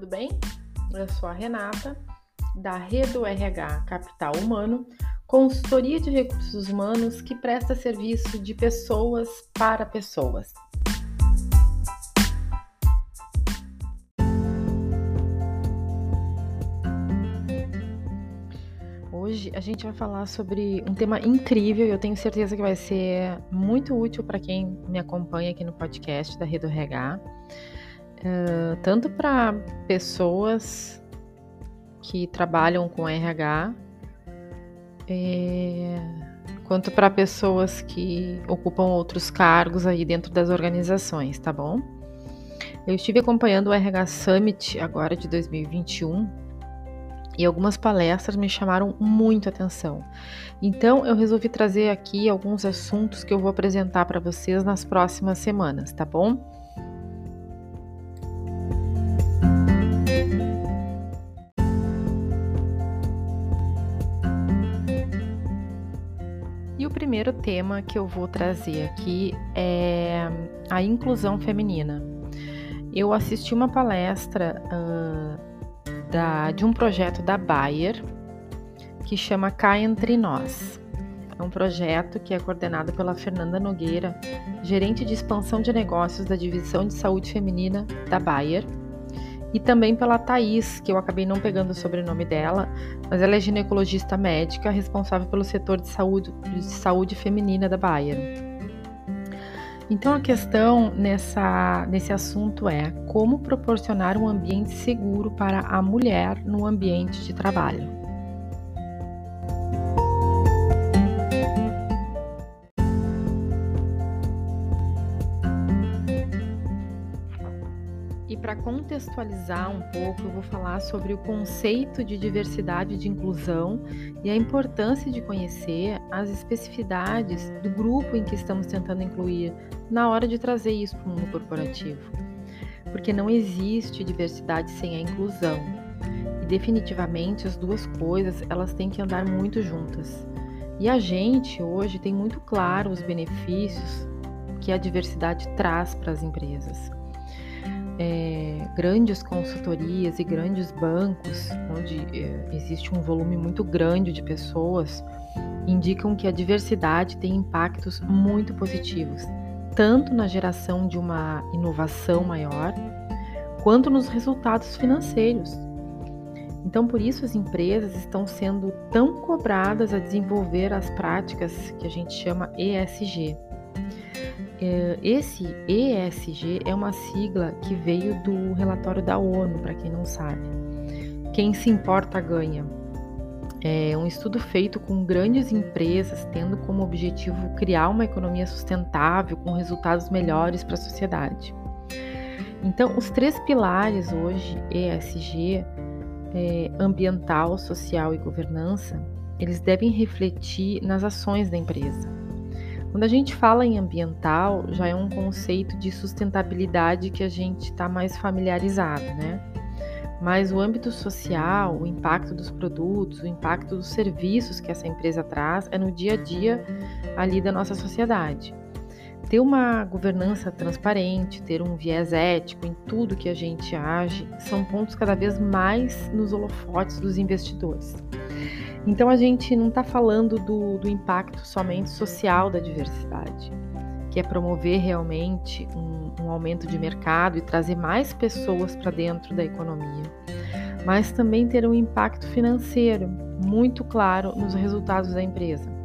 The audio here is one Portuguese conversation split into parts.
tudo bem? Eu sou a Renata, da Redo RH Capital Humano, consultoria de recursos humanos que presta serviço de pessoas para pessoas. Hoje a gente vai falar sobre um tema incrível e eu tenho certeza que vai ser muito útil para quem me acompanha aqui no podcast da Redo RH uh, tanto para pessoas que trabalham com RH, é, quanto para pessoas que ocupam outros cargos aí dentro das organizações, tá bom? Eu estive acompanhando o RH Summit agora de 2021 e algumas palestras me chamaram muito atenção. Então eu resolvi trazer aqui alguns assuntos que eu vou apresentar para vocês nas próximas semanas, tá bom? Primeiro tema que eu vou trazer aqui é a inclusão feminina. Eu assisti uma palestra uh, da, de um projeto da Bayer que chama Cá Entre Nós. É um projeto que é coordenado pela Fernanda Nogueira, gerente de expansão de negócios da Divisão de Saúde Feminina da Bayer e também pela Thais, que eu acabei não pegando o sobrenome dela, mas ela é ginecologista médica responsável pelo setor de saúde, de saúde feminina da Bayer. Então a questão nessa, nesse assunto é como proporcionar um ambiente seguro para a mulher no ambiente de trabalho. Contextualizar um pouco, eu vou falar sobre o conceito de diversidade e de inclusão e a importância de conhecer as especificidades do grupo em que estamos tentando incluir na hora de trazer isso para o mundo corporativo. Porque não existe diversidade sem a inclusão. E definitivamente as duas coisas, elas têm que andar muito juntas. E a gente hoje tem muito claro os benefícios que a diversidade traz para as empresas é, grandes consultorias e grandes bancos, onde é, existe um volume muito grande de pessoas, indicam que a diversidade tem impactos muito positivos, tanto na geração de uma inovação maior, quanto nos resultados financeiros. Então, por isso, as empresas estão sendo tão cobradas a desenvolver as práticas que a gente chama ESG, esse ESG é uma sigla que veio do relatório da ONU, para quem não sabe. Quem se importa ganha. É um estudo feito com grandes empresas, tendo como objetivo criar uma economia sustentável com resultados melhores para a sociedade. Então, os três pilares hoje, ESG, é, ambiental, social e governança, eles devem refletir nas ações da empresa. Quando a gente fala em ambiental, já é um conceito de sustentabilidade que a gente está mais familiarizado, né? Mas o âmbito social, o impacto dos produtos, o impacto dos serviços que essa empresa traz é no dia a dia ali da nossa sociedade. Ter uma governança transparente, ter um viés ético em tudo que a gente age, são pontos cada vez mais nos holofotes dos investidores. Então a gente não está falando do, do, impacto somente social da diversidade, que é promover realmente um, um aumento de mercado e trazer mais pessoas para dentro da economia, mas também ter um impacto financeiro muito claro nos resultados da empresa.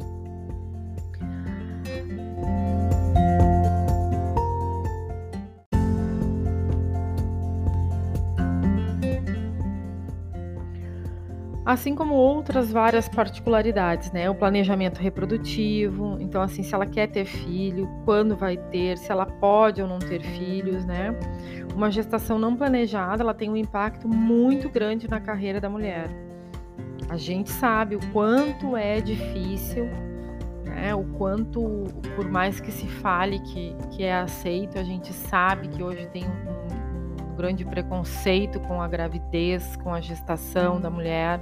Assim como outras várias particularidades, né? O planejamento reprodutivo, então assim, se ela quer ter filho, quando vai ter, se ela pode ou não ter filhos, né? Uma gestação não planejada, ela tem um impacto muito grande na carreira da mulher. A gente sabe o quanto é difícil, né? O quanto, por mais que se fale que, que é aceito, a gente sabe que hoje tem um grande preconceito com a gravidez, com a gestação da mulher.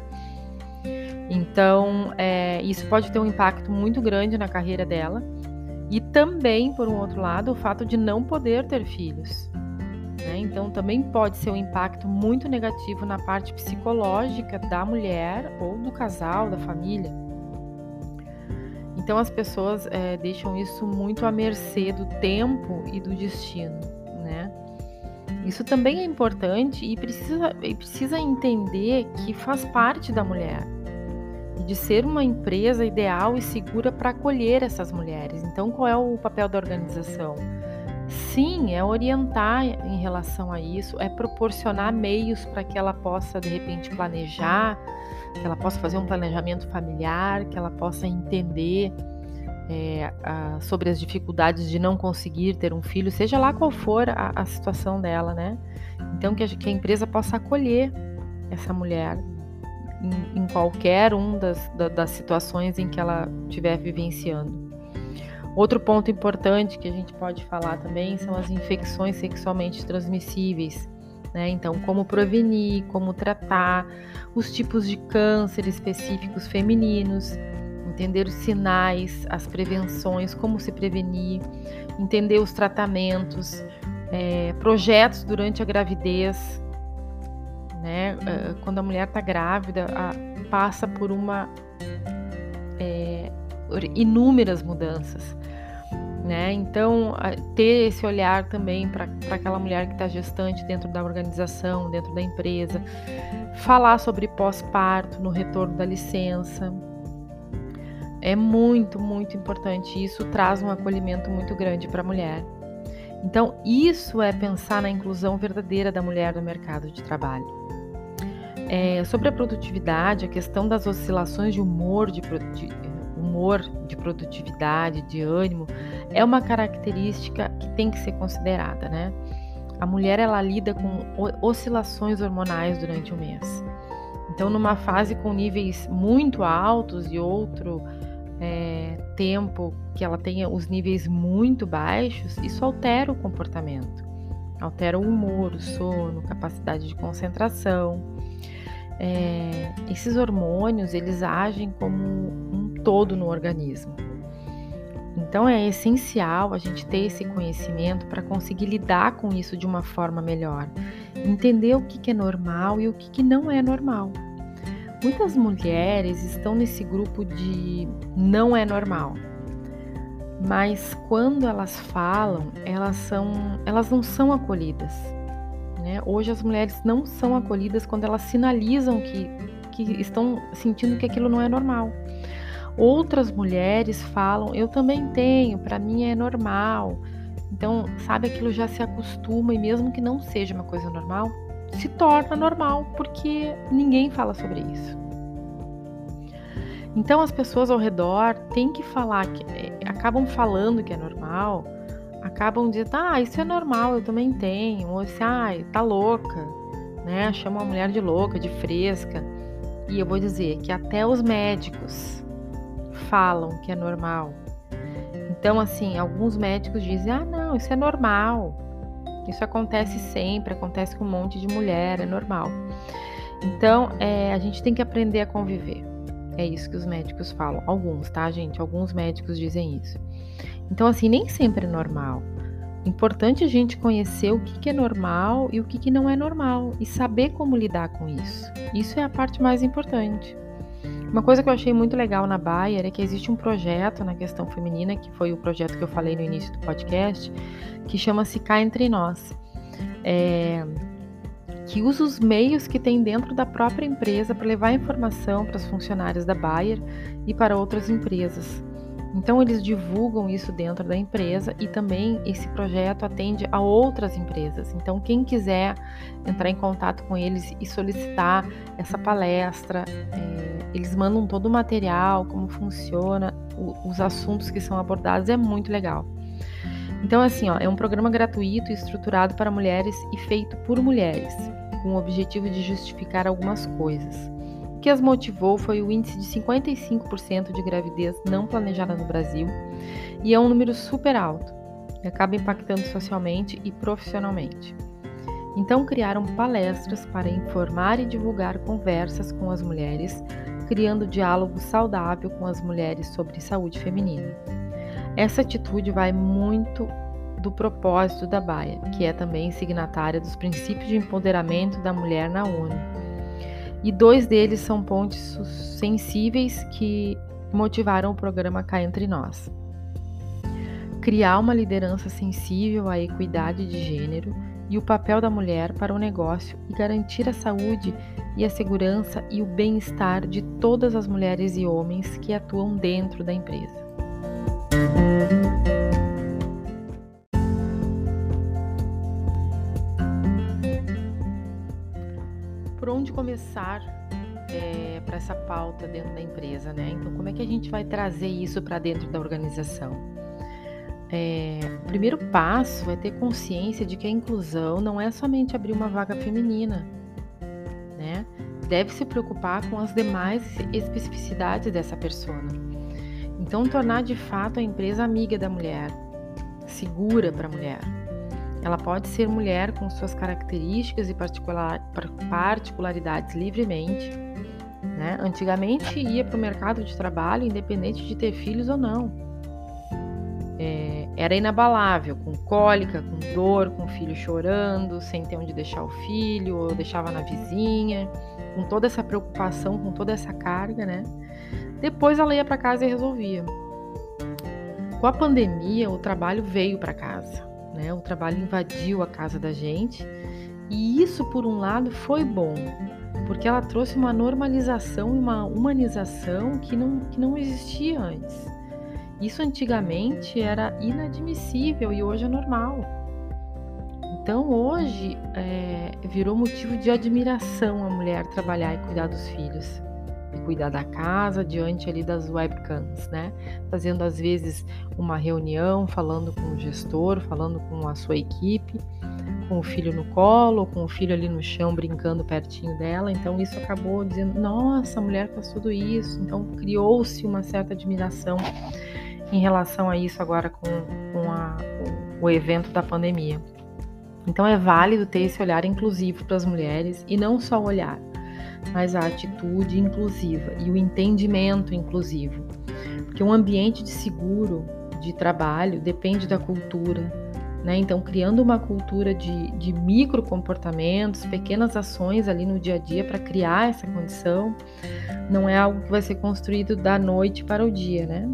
Então, é, isso pode ter um impacto muito grande na carreira dela. E também, por um outro lado, o fato de não poder ter filhos. Né? Então, também pode ser um impacto muito negativo na parte psicológica da mulher ou do casal, da família. Então, as pessoas é, deixam isso muito à mercê do tempo e do destino. Isso também é importante e precisa, e precisa entender que faz parte da mulher e de ser uma empresa ideal e segura para acolher essas mulheres. Então, qual é o papel da organização? Sim, é orientar em relação a isso, é proporcionar meios para que ela possa, de repente, planejar, que ela possa fazer um planejamento familiar, que ela possa entender é, a, sobre as dificuldades de não conseguir ter um filho, seja lá qual for a, a situação dela, né? Então, que a, que a, empresa possa acolher essa mulher em, em qualquer um das, das situações em que ela estiver vivenciando. Outro ponto importante que a gente pode falar também são as infecções sexualmente transmissíveis. Né? Então, como prevenir, como tratar, os tipos de câncer específicos femininos, entender os sinais, as prevenções, como se prevenir, entender os tratamentos, é, projetos durante a gravidez. Né? Eh, quando a mulher está grávida, a, passa por uma é, inúmeras mudanças. Né? Então, ter esse olhar também para aquela mulher que está gestante dentro da organização, dentro da empresa, falar sobre pós-parto no retorno da licença. É muito, muito importante. Isso traz um acolhimento muito grande para a mulher. Então, isso é pensar na inclusão verdadeira da mulher no mercado de trabalho. É, sobre a produtividade, a questão das oscilações de humor, de, de humor, de produtividade, de ânimo, é uma característica que tem que ser considerada, né? A mulher ela lida com oscilações hormonais durante o mês. Então, numa fase com níveis muito altos e outro é, tempo que ela tenha os níveis muito baixos, isso altera o comportamento, altera o humor, o sono, capacidade de concentração. É, esses hormônios eles agem como um todo no organismo. Então é essencial a gente ter esse conhecimento para conseguir lidar com isso de uma forma melhor, entender o que, que é normal e o que, que não é normal. Muitas mulheres estão nesse grupo de não é normal, mas quando elas falam, elas são, elas não são acolhidas. Né? Hoje as mulheres não são acolhidas quando elas sinalizam que, que estão sentindo que aquilo não é normal. Outras mulheres falam, eu também tenho, para mim é normal. Então, sabe, aquilo já se acostuma e mesmo que não seja uma coisa normal, se torna normal porque ninguém fala sobre isso. Então, as pessoas ao redor têm que falar, que, é, acabam falando que é normal, acabam dizendo, ah, isso é normal, eu também tenho, ou assim, ah, tá louca, né? Chama a mulher de louca, de fresca. E eu vou dizer que até os médicos falam que é normal. Então, assim, alguns médicos dizem: ah, não, isso é normal. Isso acontece sempre, acontece com um monte de mulher, é normal. Então, é, a gente tem que aprender a conviver. É isso que os médicos falam. Alguns, tá, gente? Alguns médicos dizem isso. Então, assim, nem sempre é normal. Importante a gente conhecer o que, que é normal e o que, que não é normal e saber como lidar com isso. Isso é a parte mais importante. Uma coisa que eu achei muito legal na Bayer é que existe um projeto na questão feminina, que foi o projeto que eu falei no início do podcast, que chama-se Cá Entre Nós. É, que usa os meios que tem dentro da própria empresa para levar informação para os funcionários da Bayer e para outras empresas. Então eles divulgam isso dentro da empresa e também esse projeto atende a outras empresas. Então quem quiser entrar em contato com eles e solicitar essa palestra, é, eles mandam todo o material, como funciona, o, os assuntos que são abordados, é muito legal. Então assim, ó, é um programa gratuito e estruturado para mulheres e feito por mulheres, com o objetivo de justificar algumas coisas que as motivou foi o índice de 55% de gravidez não planejada no Brasil, e é um número super alto, e acaba impactando socialmente e profissionalmente. Então, criaram palestras para informar e divulgar conversas com as mulheres, criando diálogo saudável com as mulheres sobre saúde feminina. Essa atitude vai muito do propósito da Baia, que é também signatária dos princípios de empoderamento da mulher na ONU. E dois deles são pontos sensíveis que motivaram o programa Cá Entre Nós. Criar uma liderança sensível à equidade de gênero e o papel da mulher para o negócio e garantir a saúde e a segurança e o bem-estar de todas as mulheres e homens que atuam dentro da empresa. Por onde começar é, para essa pauta dentro da empresa, né? Então, como é que a gente vai trazer isso para dentro da organização? É, o primeiro passo é ter consciência de que a inclusão não é somente abrir uma vaga feminina? Deve se preocupar com as demais especificidades dessa persona. Então, tornar de fato a empresa amiga da mulher, segura para a mulher. Ela pode ser mulher com suas características e particularidades livremente. Né? Antigamente ia para o mercado de trabalho independente de ter filhos ou não é, era inabalável, com cólica, com dor, com o filho chorando, sem ter onde deixar o filho, ou deixava na vizinha, com toda essa preocupação, com toda essa carga, né? Depois ela ia para casa e resolvia. Com a pandemia, o trabalho veio para casa, né? O trabalho invadiu a casa da gente, e isso, por um lado, foi bom, porque ela trouxe uma normalização e uma humanização que não, que não existia antes. Isso antigamente era inadmissível e hoje é normal. Então hoje é, virou motivo de admiração a mulher trabalhar e cuidar dos filhos e cuidar da casa diante ali das webcams, né? Fazendo às vezes uma reunião, falando com o gestor, falando com a sua equipe, com o filho no colo, com o filho ali no chão brincando pertinho dela. Então isso acabou dizendo, nossa, a mulher faz tudo isso. Então criou-se uma certa admiração em relação a isso agora com, com, a, o evento da pandemia. Então é válido ter esse olhar inclusivo para as mulheres e não só o olhar, mas a atitude inclusiva e o entendimento inclusivo. Porque um ambiente de seguro de trabalho depende da cultura, né? Então, criando uma cultura de, de micro comportamentos, pequenas ações ali no dia a dia para criar essa condição, não é algo que vai ser construído da noite para o dia, né?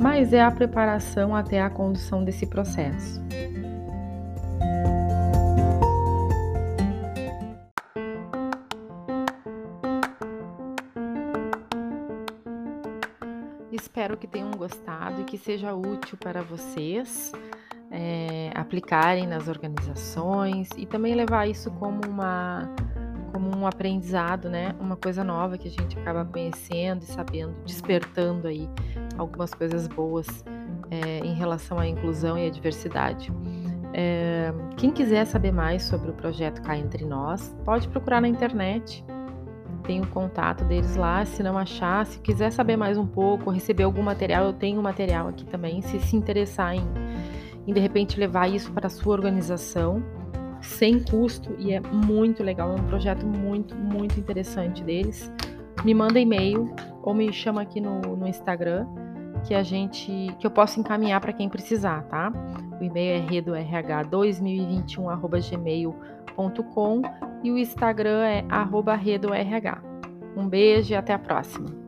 Mas é a preparação até a condução desse processo. Espero que tenham gostado e que seja útil para vocês é, aplicarem nas organizações e também levar isso como uma como um aprendizado, né? Uma coisa nova que a gente acaba conhecendo e sabendo, despertando aí algumas coisas boas é, em relação à inclusão e à diversidade. É, quem quiser saber mais sobre o projeto Cá Entre Nós, pode procurar na internet. Tem o contato deles lá. Se não achar, se quiser saber mais um pouco, receber algum material, eu tenho material aqui também. Se se interessar em, em de repente levar isso para a sua organização, sem custo e é muito legal, é um projeto muito, muito interessante deles. Me manda e-mail ou me chama aqui no, no Instagram que a gente que eu posso encaminhar para quem precisar, tá? O e-mail é redorh2021@gmail.com e o Instagram é redorh. Um beijo e até a próxima.